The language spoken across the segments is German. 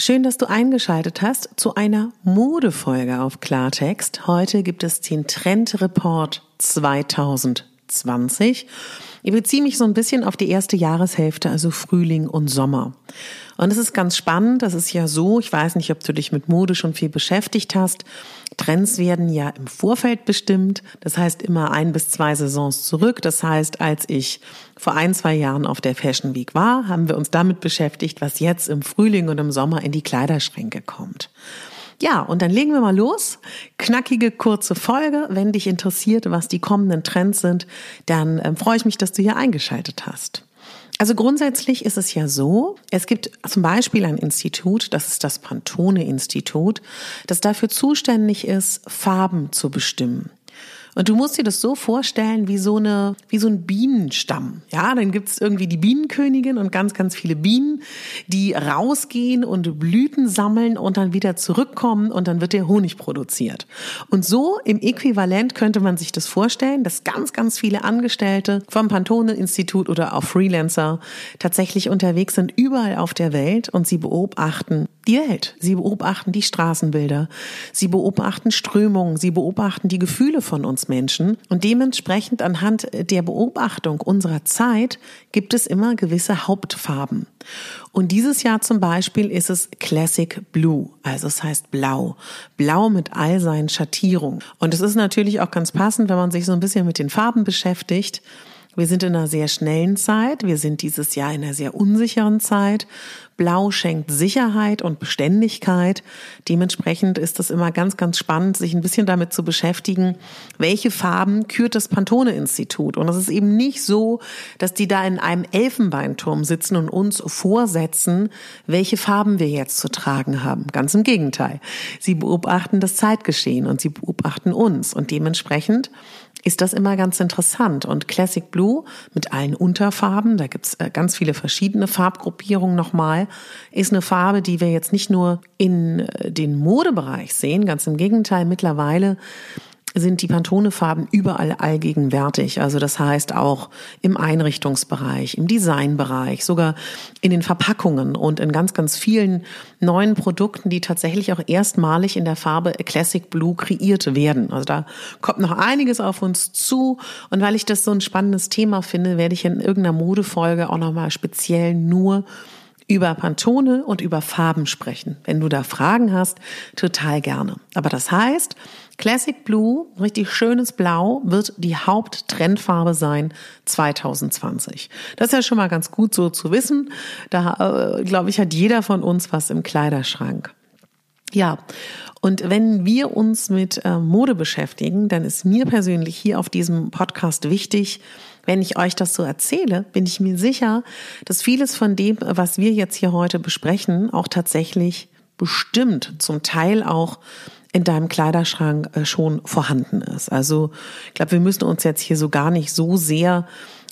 Schön, dass du eingeschaltet hast zu einer Modefolge auf Klartext. Heute gibt es den Trendreport 2020. Ich beziehe mich so ein bisschen auf die erste Jahreshälfte, also Frühling und Sommer. Und es ist ganz spannend, das ist ja so, ich weiß nicht, ob du dich mit Mode schon viel beschäftigt hast. Trends werden ja im Vorfeld bestimmt, das heißt immer ein bis zwei Saisons zurück. Das heißt, als ich vor ein, zwei Jahren auf der Fashion Week war, haben wir uns damit beschäftigt, was jetzt im Frühling und im Sommer in die Kleiderschränke kommt. Ja, und dann legen wir mal los. Knackige, kurze Folge. Wenn dich interessiert, was die kommenden Trends sind, dann ähm, freue ich mich, dass du hier eingeschaltet hast. Also grundsätzlich ist es ja so, es gibt zum Beispiel ein Institut, das ist das Pantone-Institut, das dafür zuständig ist, Farben zu bestimmen. Und du musst dir das so vorstellen wie so eine, wie so ein Bienenstamm. Ja, dann gibt's irgendwie die Bienenkönigin und ganz, ganz viele Bienen, die rausgehen und Blüten sammeln und dann wieder zurückkommen und dann wird der Honig produziert. Und so im Äquivalent könnte man sich das vorstellen, dass ganz, ganz viele Angestellte vom Pantone-Institut oder auch Freelancer tatsächlich unterwegs sind überall auf der Welt und sie beobachten die Welt. Sie beobachten die Straßenbilder. Sie beobachten Strömungen. Sie beobachten die Gefühle von uns Menschen. Und dementsprechend anhand der Beobachtung unserer Zeit gibt es immer gewisse Hauptfarben. Und dieses Jahr zum Beispiel ist es Classic Blue, also es heißt Blau. Blau mit all seinen Schattierungen. Und es ist natürlich auch ganz passend, wenn man sich so ein bisschen mit den Farben beschäftigt. Wir sind in einer sehr schnellen Zeit. Wir sind dieses Jahr in einer sehr unsicheren Zeit. Blau schenkt Sicherheit und Beständigkeit. Dementsprechend ist es immer ganz, ganz spannend, sich ein bisschen damit zu beschäftigen, welche Farben kürt das Pantone-Institut. Und es ist eben nicht so, dass die da in einem Elfenbeinturm sitzen und uns vorsetzen, welche Farben wir jetzt zu tragen haben. Ganz im Gegenteil. Sie beobachten das Zeitgeschehen und sie beobachten uns. Und dementsprechend ist das immer ganz interessant. Und Classic Blue mit allen Unterfarben, da gibt's äh, ganz viele verschiedene Farbgruppierungen nochmal, ist eine Farbe, die wir jetzt nicht nur in äh, den Modebereich sehen, ganz im Gegenteil, mittlerweile sind die Pantone-Farben überall allgegenwärtig. Also das heißt auch im Einrichtungsbereich, im Designbereich, sogar in den Verpackungen und in ganz, ganz vielen neuen Produkten, die tatsächlich auch erstmalig in der Farbe Classic Blue kreiert werden. Also da kommt noch einiges auf uns zu. Und weil ich das so ein spannendes Thema finde, werde ich in irgendeiner Modefolge auch nochmal speziell nur über Pantone und über Farben sprechen. Wenn du da Fragen hast, total gerne. Aber das heißt, Classic Blue, richtig schönes Blau, wird die Haupttrendfarbe sein 2020. Das ist ja schon mal ganz gut so zu wissen. Da, äh, glaube ich, hat jeder von uns was im Kleiderschrank. Ja, und wenn wir uns mit äh, Mode beschäftigen, dann ist mir persönlich hier auf diesem Podcast wichtig, wenn ich euch das so erzähle, bin ich mir sicher, dass vieles von dem, was wir jetzt hier heute besprechen, auch tatsächlich bestimmt, zum Teil auch in deinem Kleiderschrank äh, schon vorhanden ist. Also ich glaube, wir müssen uns jetzt hier so gar nicht so sehr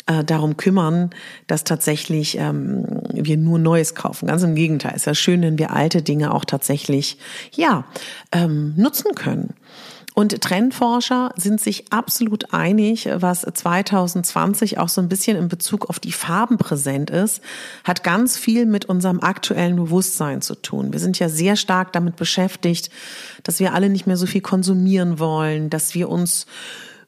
äh, darum kümmern, dass tatsächlich ähm, wir nur Neues kaufen. Ganz im Gegenteil, ist ja schön, wenn wir alte Dinge auch tatsächlich ja ähm, nutzen können. Und Trendforscher sind sich absolut einig, was 2020 auch so ein bisschen in Bezug auf die Farben präsent ist, hat ganz viel mit unserem aktuellen Bewusstsein zu tun. Wir sind ja sehr stark damit beschäftigt, dass wir alle nicht mehr so viel konsumieren wollen, dass wir uns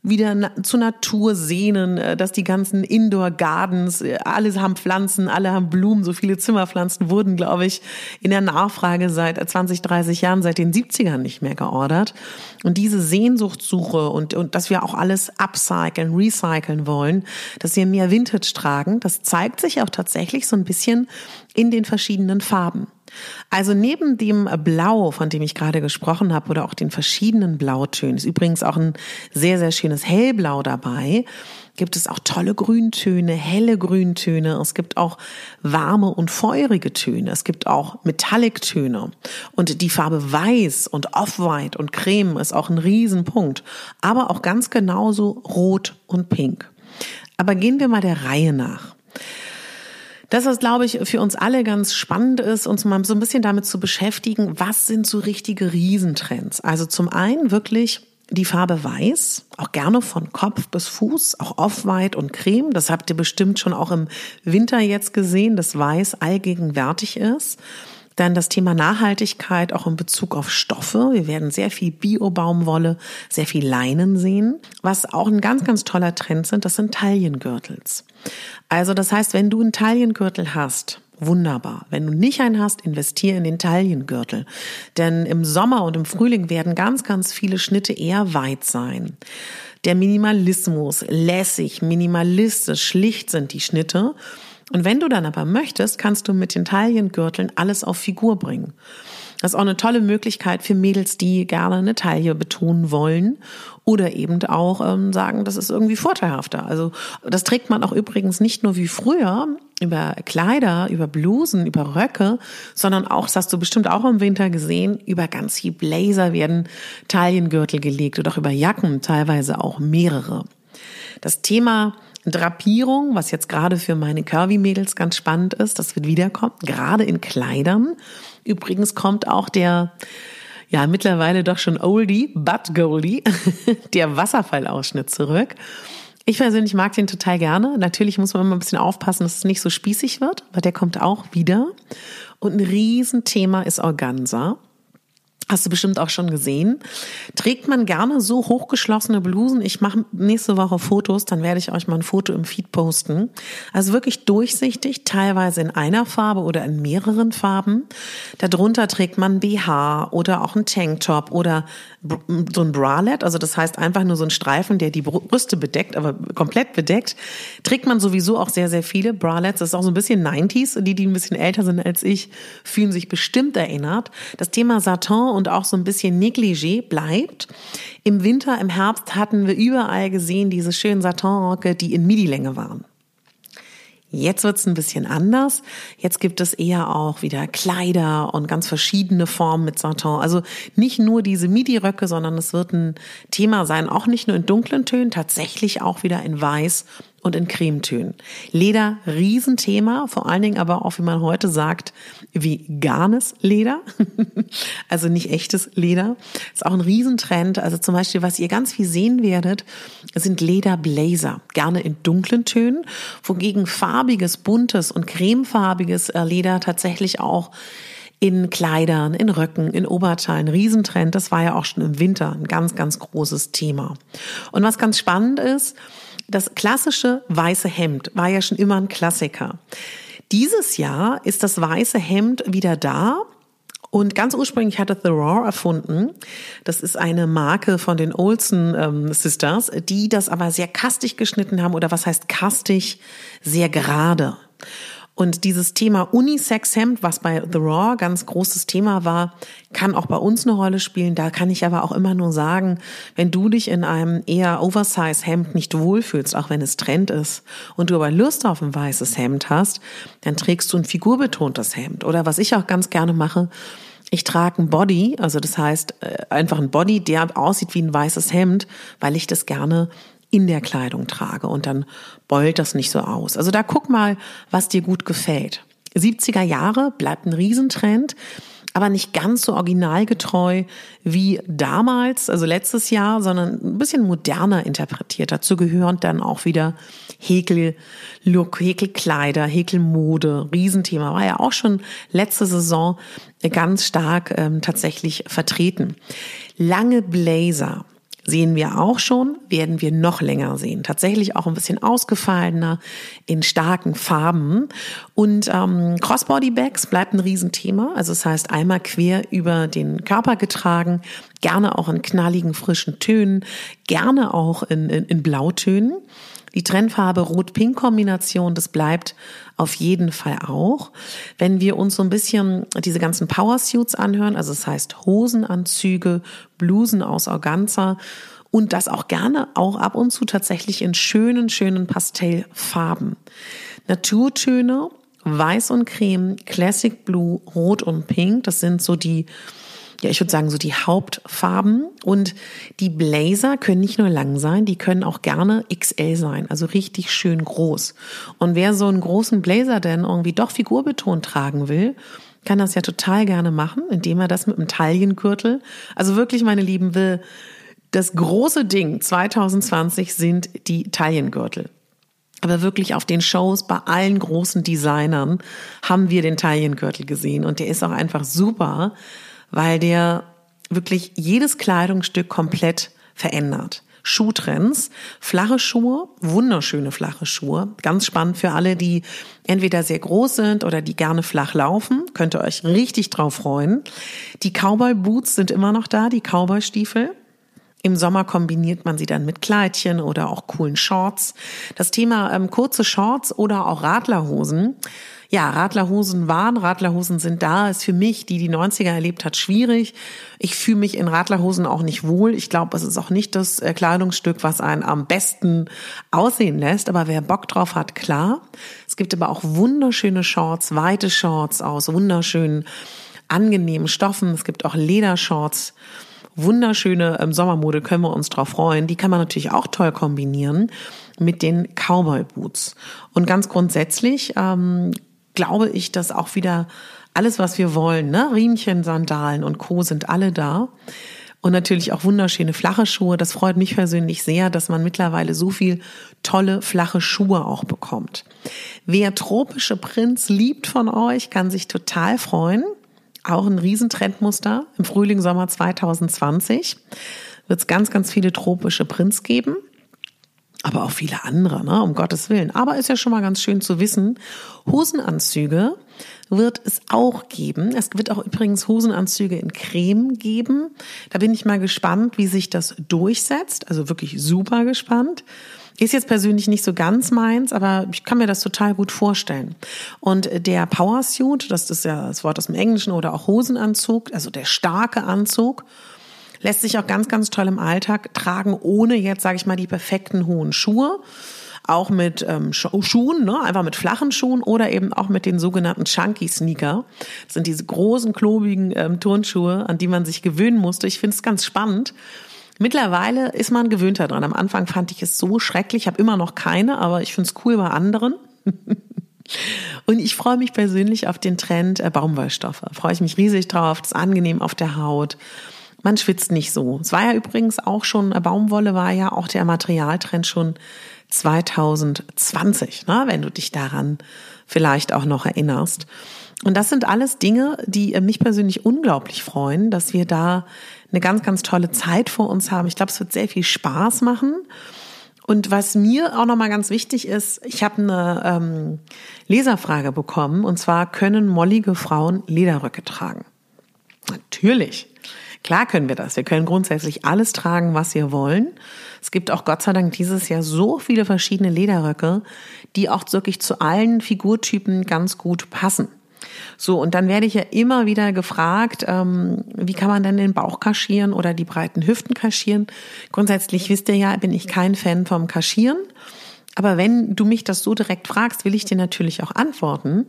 wieder na zur Natur sehnen, äh, dass die ganzen Indoor Gardens, äh, alle haben Pflanzen, alle haben Blumen, so viele Zimmerpflanzen wurden, glaube ich, in der Nachfrage seit 20, 30 Jahren, seit den 70ern nicht mehr geordert. Und diese Sehnsuchtssuche und, und dass wir auch alles upcyclen, recyceln wollen, dass wir mehr Vintage tragen, das zeigt sich auch tatsächlich so ein bisschen in den verschiedenen Farben. Also neben dem Blau, von dem ich gerade gesprochen habe, oder auch den verschiedenen Blautönen, ist übrigens auch ein sehr, sehr schönes Hellblau dabei, gibt es auch tolle Grüntöne, helle Grüntöne. Es gibt auch warme und feurige Töne. Es gibt auch Metallic-Töne. Und die Farbe Weiß und Off-White und Creme ist auch ein Riesenpunkt. Aber auch ganz genauso Rot und Pink. Aber gehen wir mal der Reihe nach. Das, was, glaube ich, für uns alle ganz spannend ist, uns mal so ein bisschen damit zu beschäftigen, was sind so richtige Riesentrends? Also zum einen wirklich die Farbe Weiß, auch gerne von Kopf bis Fuß, auch Off-White und Creme. Das habt ihr bestimmt schon auch im Winter jetzt gesehen, dass Weiß allgegenwärtig ist. Dann das Thema Nachhaltigkeit auch in Bezug auf Stoffe. Wir werden sehr viel Bio-Baumwolle, sehr viel Leinen sehen. Was auch ein ganz, ganz toller Trend sind, das sind Taillengürtels. Also das heißt, wenn du einen Taillengürtel hast, Wunderbar. Wenn du nicht einen hast, investiere in den Taillengürtel. Denn im Sommer und im Frühling werden ganz, ganz viele Schnitte eher weit sein. Der Minimalismus, lässig, minimalistisch, schlicht sind die Schnitte. Und wenn du dann aber möchtest, kannst du mit den Taillengürteln alles auf Figur bringen. Das ist auch eine tolle Möglichkeit für Mädels, die gerne eine Taille betonen wollen oder eben auch ähm, sagen, das ist irgendwie vorteilhafter. Also das trägt man auch übrigens nicht nur wie früher über Kleider, über Blusen, über Röcke, sondern auch, das hast du bestimmt auch im Winter gesehen, über ganz viel Blazer werden Taillengürtel gelegt oder auch über Jacken, teilweise auch mehrere. Das Thema Drapierung, was jetzt gerade für meine Curvy-Mädels ganz spannend ist, das wird wiederkommen, gerade in Kleidern. Übrigens kommt auch der, ja, mittlerweile doch schon Oldie, but Goldie, der Wasserfallausschnitt zurück. Ich persönlich mag den total gerne. Natürlich muss man immer ein bisschen aufpassen, dass es nicht so spießig wird, aber der kommt auch wieder. Und ein Riesenthema ist Organza. Hast du bestimmt auch schon gesehen. Trägt man gerne so hochgeschlossene Blusen? Ich mache nächste Woche Fotos, dann werde ich euch mal ein Foto im Feed posten. Also wirklich durchsichtig, teilweise in einer Farbe oder in mehreren Farben. Darunter trägt man BH oder auch ein Tanktop oder so ein Bralette, also das heißt einfach nur so ein Streifen, der die Brüste bedeckt, aber komplett bedeckt. Trägt man sowieso auch sehr, sehr viele Bralettes. Das ist auch so ein bisschen 90s. Die, die ein bisschen älter sind als ich, fühlen sich bestimmt erinnert. Das Thema Satin und auch so ein bisschen Negligé bleibt. Im Winter, im Herbst hatten wir überall gesehen diese schönen Satinrocke, die in Midi-Länge waren. Jetzt wird's ein bisschen anders. Jetzt gibt es eher auch wieder Kleider und ganz verschiedene Formen mit Satin. Also nicht nur diese Midi-Röcke, sondern es wird ein Thema sein, auch nicht nur in dunklen Tönen, tatsächlich auch wieder in Weiß und in Cremetönen. Leder, Riesenthema, vor allen Dingen aber auch, wie man heute sagt, veganes Leder. also nicht echtes Leder. Ist auch ein Riesentrend. Also zum Beispiel, was ihr ganz viel sehen werdet, sind Lederblazer. Gerne in dunklen Tönen, wogegen farbiges, buntes und cremefarbiges äh, Leder tatsächlich auch in Kleidern, in Röcken, in Oberteilen, Riesentrend. Das war ja auch schon im Winter ein ganz, ganz großes Thema. Und was ganz spannend ist, das klassische weiße Hemd war ja schon immer ein Klassiker. Dieses Jahr ist das weiße Hemd wieder da. Und ganz ursprünglich hatte The Raw erfunden. Das ist eine Marke von den Olsen ähm, Sisters, die das aber sehr kastig geschnitten haben oder was heißt kastig? Sehr gerade. Und dieses Thema Unisex-Hemd, was bei The Raw ganz großes Thema war, kann auch bei uns eine Rolle spielen. Da kann ich aber auch immer nur sagen, wenn du dich in einem eher Oversize-Hemd nicht wohlfühlst, auch wenn es Trend ist, und du aber Lust auf ein weißes Hemd hast, dann trägst du ein figurbetontes Hemd. Oder was ich auch ganz gerne mache, ich trage ein Body, also das heißt äh, einfach ein Body, der aussieht wie ein weißes Hemd, weil ich das gerne in der Kleidung trage und dann beult das nicht so aus. Also da guck mal, was dir gut gefällt. 70er Jahre bleibt ein Riesentrend. aber nicht ganz so originalgetreu wie damals, also letztes Jahr, sondern ein bisschen moderner interpretiert. Dazu gehören dann auch wieder Häkel-Look, Häkelkleider, Häkelmode, Riesenthema. War ja auch schon letzte Saison ganz stark ähm, tatsächlich vertreten. Lange Blazer sehen wir auch schon, werden wir noch länger sehen. Tatsächlich auch ein bisschen ausgefallener, in starken Farben. Und ähm, Crossbody Bags bleibt ein Riesenthema. Also das heißt einmal quer über den Körper getragen, gerne auch in knalligen, frischen Tönen, gerne auch in, in, in Blautönen. Die Trendfarbe Rot-Pink-Kombination, das bleibt auf jeden Fall auch. Wenn wir uns so ein bisschen diese ganzen Power-Suits anhören, also das heißt Hosenanzüge, Blusen aus Organza und das auch gerne auch ab und zu tatsächlich in schönen, schönen Pastellfarben. Naturtöne, Weiß und Creme, Classic Blue, Rot und Pink, das sind so die ja, ich würde sagen, so die Hauptfarben. Und die Blazer können nicht nur lang sein, die können auch gerne XL sein, also richtig schön groß. Und wer so einen großen Blazer denn irgendwie doch figurbetont tragen will, kann das ja total gerne machen, indem er das mit einem Taillengürtel, also wirklich, meine Lieben, will, das große Ding 2020 sind die Taillengürtel. Aber wirklich auf den Shows bei allen großen Designern haben wir den Taillengürtel gesehen und der ist auch einfach super, weil der wirklich jedes Kleidungsstück komplett verändert. Schuhtrends, flache Schuhe, wunderschöne flache Schuhe, ganz spannend für alle, die entweder sehr groß sind oder die gerne flach laufen, könnt ihr euch richtig drauf freuen. Die Cowboy Boots sind immer noch da, die Cowboy Stiefel. Im Sommer kombiniert man sie dann mit Kleidchen oder auch coolen Shorts. Das Thema ähm, kurze Shorts oder auch Radlerhosen ja, Radlerhosen waren, Radlerhosen sind da, ist für mich, die die 90er erlebt hat, schwierig. Ich fühle mich in Radlerhosen auch nicht wohl. Ich glaube, es ist auch nicht das äh, Kleidungsstück, was einen am besten aussehen lässt. Aber wer Bock drauf hat, klar. Es gibt aber auch wunderschöne Shorts, weite Shorts aus wunderschönen, angenehmen Stoffen. Es gibt auch Ledershorts wunderschöne ähm, Sommermode, können wir uns drauf freuen. Die kann man natürlich auch toll kombinieren mit den Cowboy Boots. Und ganz grundsätzlich ähm, glaube ich, dass auch wieder alles, was wir wollen, ne? Riemchen, Sandalen und Co. sind alle da. Und natürlich auch wunderschöne flache Schuhe. Das freut mich persönlich sehr, dass man mittlerweile so viel tolle flache Schuhe auch bekommt. Wer tropische Prints liebt von euch, kann sich total freuen. Auch ein Riesentrendmuster im Frühling, Sommer 2020 wird es ganz, ganz viele tropische Prints geben aber auch viele andere, ne, um Gottes Willen. Aber ist ja schon mal ganz schön zu wissen, Hosenanzüge wird es auch geben. Es wird auch übrigens Hosenanzüge in Creme geben. Da bin ich mal gespannt, wie sich das durchsetzt. Also wirklich super gespannt. Ist jetzt persönlich nicht so ganz meins, aber ich kann mir das total gut vorstellen. Und der Powersuit, das ist ja das Wort aus dem Englischen, oder auch Hosenanzug, also der starke Anzug, lässt sich auch ganz, ganz toll im Alltag tragen, ohne jetzt, sage ich mal, die perfekten hohen Schuhe. Auch mit ähm, Schuhen, ne? einfach mit flachen Schuhen oder eben auch mit den sogenannten Chunky Sneaker. Das sind diese großen, klobigen ähm, Turnschuhe, an die man sich gewöhnen musste. Ich finde es ganz spannend. Mittlerweile ist man gewöhnter dran. Am Anfang fand ich es so schrecklich, ich habe immer noch keine, aber ich finde es cool bei anderen. Und ich freue mich persönlich auf den Trend äh, Baumwollstoffe. Freue ich mich riesig drauf. Das ist angenehm auf der Haut man schwitzt nicht so. Es war ja übrigens auch schon, äh, Baumwolle war ja auch der Materialtrend schon 2020, ne, wenn du dich daran vielleicht auch noch erinnerst. Und das sind alles Dinge, die äh, mich persönlich unglaublich freuen, dass wir da eine ganz, ganz tolle Zeit vor uns haben. Ich glaube, es wird sehr viel Spaß machen. Und was mir auch nochmal ganz wichtig ist, ich habe eine ähm, Leserfrage bekommen, und zwar, können mollige Frauen Lederröcke tragen? Natürlich. Klar können wir das. Wir können grundsätzlich alles tragen, was wir wollen. Es gibt auch Gott sei Dank dieses Jahr so viele verschiedene Lederröcke, die auch wirklich zu allen Figurtypen ganz gut passen. So, und dann werde ich ja immer wieder gefragt, ähm, wie kann man denn den Bauch kaschieren oder die breiten Hüften kaschieren? Grundsätzlich wisst ihr ja, bin ich kein Fan vom Kaschieren. Aber wenn du mich das so direkt fragst, will ich dir natürlich auch antworten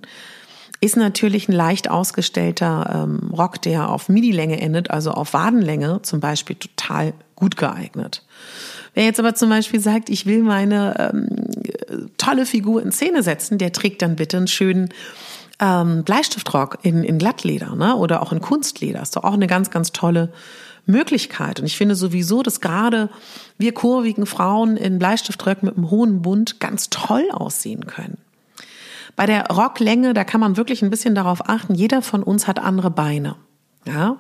ist natürlich ein leicht ausgestellter ähm, Rock, der auf Midi-Länge endet, also auf Wadenlänge zum Beispiel, total gut geeignet. Wer jetzt aber zum Beispiel sagt, ich will meine ähm, tolle Figur in Szene setzen, der trägt dann bitte einen schönen ähm, Bleistiftrock in, in Glattleder ne? oder auch in Kunstleder. Ist doch auch eine ganz, ganz tolle Möglichkeit. Und ich finde sowieso, dass gerade wir kurvigen Frauen in Bleistiftröcken mit einem hohen Bund ganz toll aussehen können. Bei der Rocklänge, da kann man wirklich ein bisschen darauf achten, jeder von uns hat andere Beine. Ja?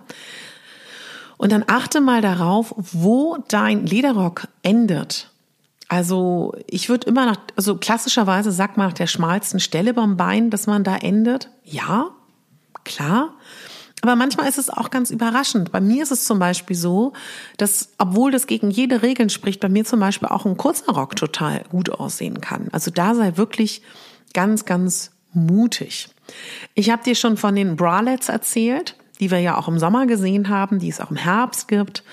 Und dann achte mal darauf, wo dein Lederrock endet. Also ich würde immer nach, also klassischerweise sagt man nach der schmalsten Stelle beim Bein, dass man da endet. Ja, klar. Aber manchmal ist es auch ganz überraschend. Bei mir ist es zum Beispiel so, dass, obwohl das gegen jede Regel spricht, bei mir zum Beispiel auch ein kurzer Rock total gut aussehen kann. Also da sei wirklich ganz, ganz mutig. Ich habe dir schon von den Bralets erzählt, die wir ja auch im Sommer gesehen haben, die es auch im Herbst gibt,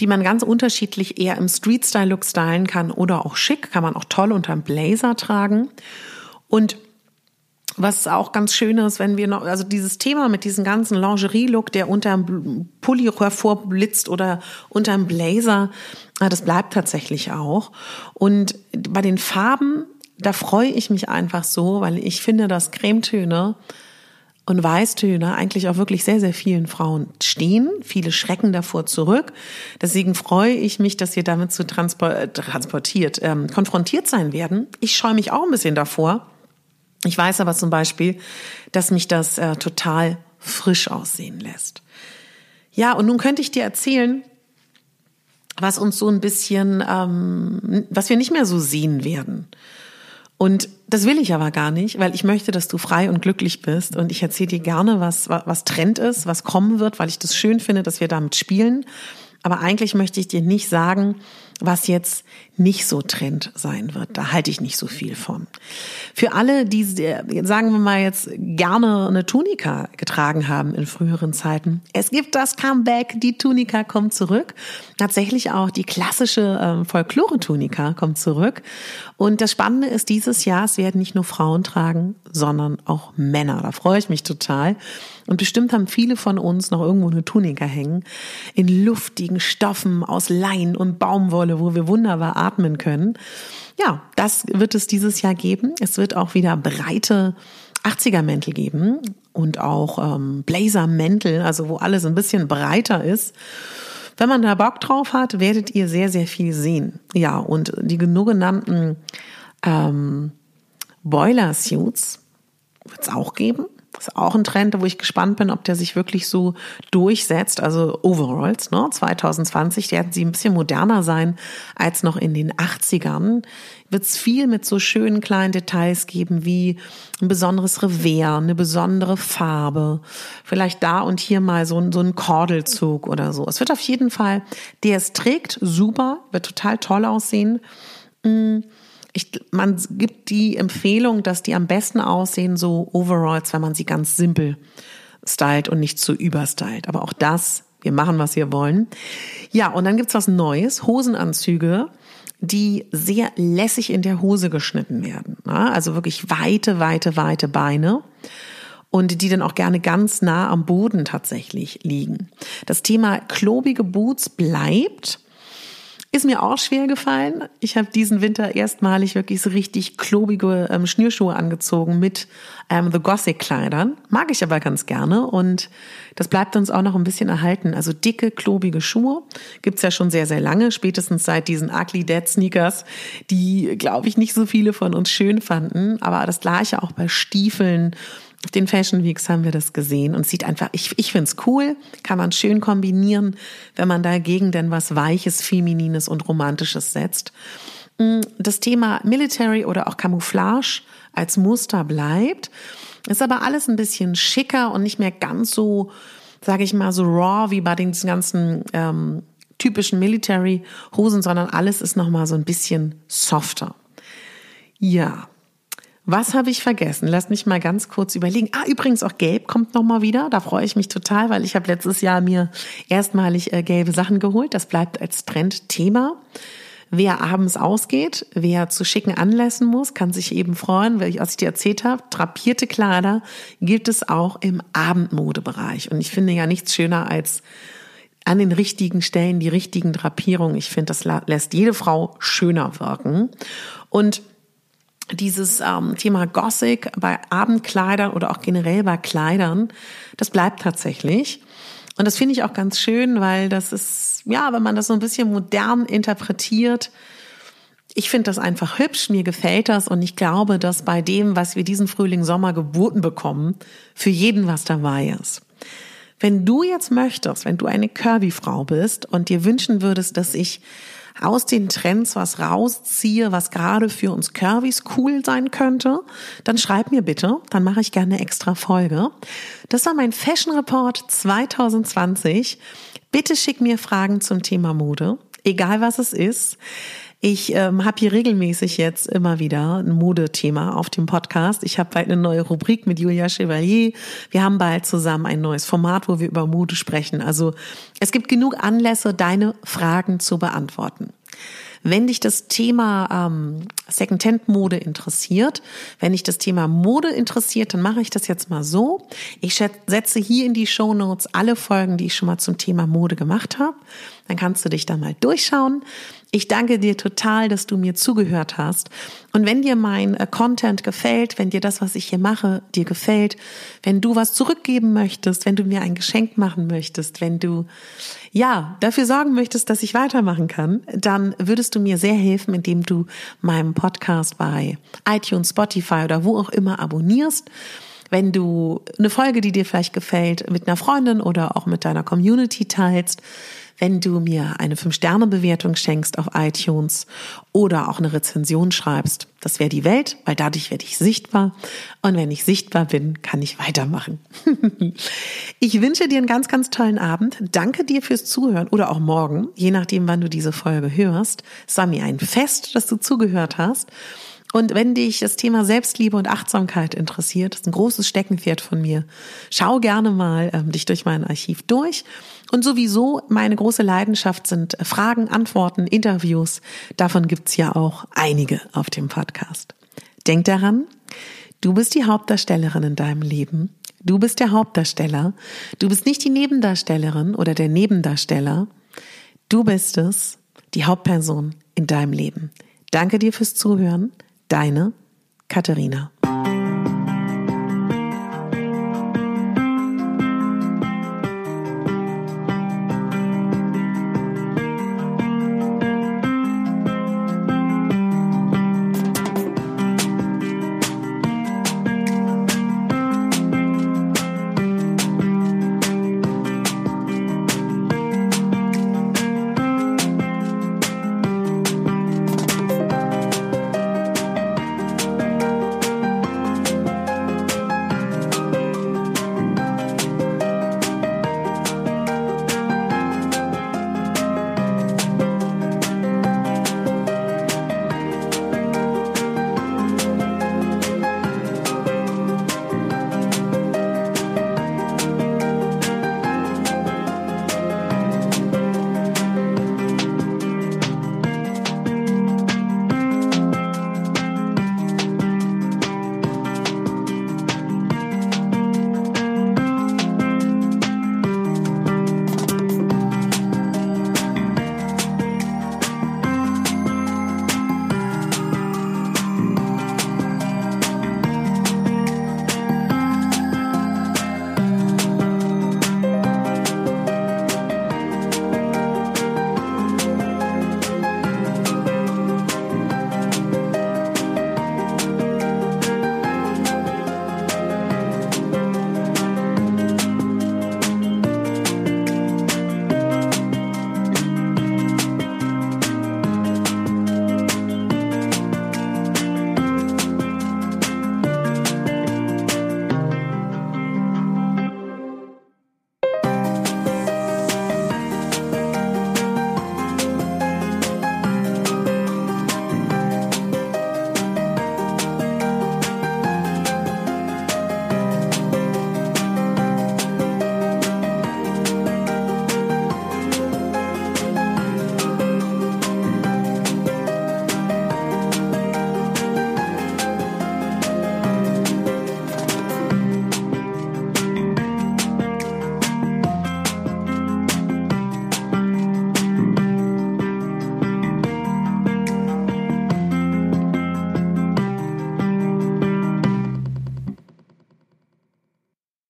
die man ganz unterschiedlich eher im Street-Style-Look stylen kann oder auch schick, kann man auch toll unter einem Blazer tragen. Und was auch ganz schön ist, wenn wir noch, also dieses Thema mit diesem ganzen Lingerie-Look, der unter einem Pulli hervorblitzt oder unter einem Blazer, das bleibt tatsächlich auch. Und bei den Farben, da freue ich mich einfach so, weil ich finde, dass Cremetöne und Weißtöne eigentlich auch wirklich sehr, sehr vielen Frauen stehen. Viele schrecken davor zurück. Deswegen freue ich mich, dass wir damit zu transportiert, ähm, konfrontiert sein werden. Ich scheue mich auch ein bisschen davor ich weiß aber zum Beispiel, dass mich das äh, total frisch aussehen lässt. Ja, und nun könnte ich dir erzählen, was uns so ein bisschen, ähm, was wir nicht mehr so sehen werden. Und das will ich aber gar nicht, weil ich möchte, dass du frei und glücklich bist. Und ich erzähle dir gerne, was, was Trend ist, was kommen wird, weil ich das schön finde, dass wir damit spielen. Aber eigentlich möchte ich dir nicht sagen, was jetzt nicht so Trend sein wird. Da halte ich nicht so viel von. Für alle, die, sagen wir mal jetzt, gerne eine Tunika getragen haben in früheren Zeiten. Es gibt das Comeback, die Tunika kommt zurück. Tatsächlich auch die klassische äh, Folklore-Tunika kommt zurück. Und das Spannende ist, dieses Jahr, es werden nicht nur Frauen tragen, sondern auch Männer. Da freue ich mich total. Und bestimmt haben viele von uns noch irgendwo eine Tunika hängen. In luftigen Stoffen aus Lein und Baumwolle, wo wir wunderbar atmen können. Ja, das wird es dieses Jahr geben. Es wird auch wieder breite 80er-Mäntel geben und auch ähm, Blazer-Mäntel, also wo alles ein bisschen breiter ist. Wenn man da Bock drauf hat, werdet ihr sehr, sehr viel sehen. Ja, und die genug genannten ähm, Boiler-Suits wird es auch geben. Das ist auch ein Trend, wo ich gespannt bin, ob der sich wirklich so durchsetzt. Also Overalls, ne? 2020 werden sie ein bisschen moderner sein als noch in den 80ern. Wird es viel mit so schönen kleinen Details geben, wie ein besonderes Revers, eine besondere Farbe, vielleicht da und hier mal so ein, so ein Kordelzug oder so. Es wird auf jeden Fall, der es trägt, super, wird total toll aussehen. Mm ich, man gibt die Empfehlung, dass die am besten aussehen, so Overalls, wenn man sie ganz simpel stylt und nicht zu überstylt. Aber auch das, wir machen, was wir wollen. Ja, und dann gibt's was Neues, Hosenanzüge, die sehr lässig in der Hose geschnitten werden. Also wirklich weite, weite, weite Beine und die dann auch gerne ganz nah am Boden tatsächlich liegen. Das Thema klobige Boots bleibt. Ist mir auch schwer gefallen. Ich habe diesen Winter erstmalig wirklich so richtig klobige ähm, Schnürschuhe angezogen mit ähm, The Gothic Kleidern. Mag ich aber ganz gerne und das bleibt uns auch noch ein bisschen erhalten. Also dicke, klobige Schuhe gibt's ja schon sehr, sehr lange, spätestens seit diesen Ugly Dead Sneakers, die, glaube ich, nicht so viele von uns schön fanden. Aber das gleiche auch bei Stiefeln auf den Fashion Weeks haben wir das gesehen und sieht einfach, ich, ich finde es cool, kann man schön kombinieren, wenn man dagegen denn was Weiches, Feminines und Romantisches setzt. Mm, das Thema Military oder auch Camouflage als Muster bleibt, ist aber alles ein bisschen schicker und nicht mehr ganz so, sage ich mal, so raw wie bei den ganzen ähm, typischen Military-Hosen, sondern alles ist nochmal so ein bisschen softer. Ja, was habe ich vergessen? Lass mich mal ganz kurz überlegen. Ah, übrigens auch Gelb kommt noch mal wieder. Da freue ich mich total, weil ich habe letztes Jahr mir erstmalig äh, gelbe Sachen geholt. Das bleibt als Trendthema. Wer abends ausgeht, wer zu schicken Anlässen muss, kann sich eben freuen, weil ich, als ich dir erzählt habe, drapierte Kleider gibt es auch im Abendmodebereich. Und ich finde ja nichts schöner als an den richtigen Stellen die richtigen Drapierungen. Ich finde, das lässt jede Frau schöner wirken. Und dieses ähm, Thema Gothic bei Abendkleidern oder auch generell bei Kleidern, das bleibt tatsächlich. Und das finde ich auch ganz schön, weil das ist, ja, wenn man das so ein bisschen modern interpretiert, ich finde das einfach hübsch, mir gefällt das und ich glaube, dass bei dem, was wir diesen Frühling, Sommer geboten bekommen, für jeden was dabei ist. Wenn du jetzt möchtest, wenn du eine Kirby-Frau bist und dir wünschen würdest, dass ich aus den Trends was rausziehe, was gerade für uns Curvys cool sein könnte, dann schreib mir bitte, dann mache ich gerne eine extra Folge. Das war mein Fashion Report 2020. Bitte schick mir Fragen zum Thema Mode, egal was es ist. Ich ähm, habe hier regelmäßig jetzt immer wieder ein Modethema auf dem Podcast. Ich habe bald eine neue Rubrik mit Julia Chevalier. Wir haben bald zusammen ein neues Format, wo wir über Mode sprechen. Also es gibt genug Anlässe, deine Fragen zu beantworten. Wenn dich das Thema ähm, Secondhand-Mode interessiert, wenn dich das Thema Mode interessiert, dann mache ich das jetzt mal so. Ich setze hier in die Show Notes alle Folgen, die ich schon mal zum Thema Mode gemacht habe. Dann kannst du dich da mal durchschauen. Ich danke dir total, dass du mir zugehört hast. Und wenn dir mein äh, Content gefällt, wenn dir das, was ich hier mache, dir gefällt, wenn du was zurückgeben möchtest, wenn du mir ein Geschenk machen möchtest, wenn du, ja, dafür sorgen möchtest, dass ich weitermachen kann, dann würdest du mir sehr helfen, indem du meinem Podcast bei iTunes, Spotify oder wo auch immer abonnierst wenn du eine Folge, die dir vielleicht gefällt, mit einer Freundin oder auch mit deiner Community teilst, wenn du mir eine 5-Sterne-Bewertung schenkst auf iTunes oder auch eine Rezension schreibst. Das wäre die Welt, weil dadurch werde ich sichtbar. Und wenn ich sichtbar bin, kann ich weitermachen. ich wünsche dir einen ganz, ganz tollen Abend. Danke dir fürs Zuhören oder auch morgen, je nachdem, wann du diese Folge hörst. Es war mir ein Fest, dass du zugehört hast. Und wenn dich das Thema Selbstliebe und Achtsamkeit interessiert, das ist ein großes Steckenpferd von mir, schau gerne mal ähm, dich durch mein Archiv durch. Und sowieso meine große Leidenschaft sind Fragen, Antworten, Interviews. Davon gibt's ja auch einige auf dem Podcast. Denk daran, du bist die Hauptdarstellerin in deinem Leben. Du bist der Hauptdarsteller. Du bist nicht die Nebendarstellerin oder der Nebendarsteller. Du bist es, die Hauptperson in deinem Leben. Danke dir fürs Zuhören. Deine Katharina.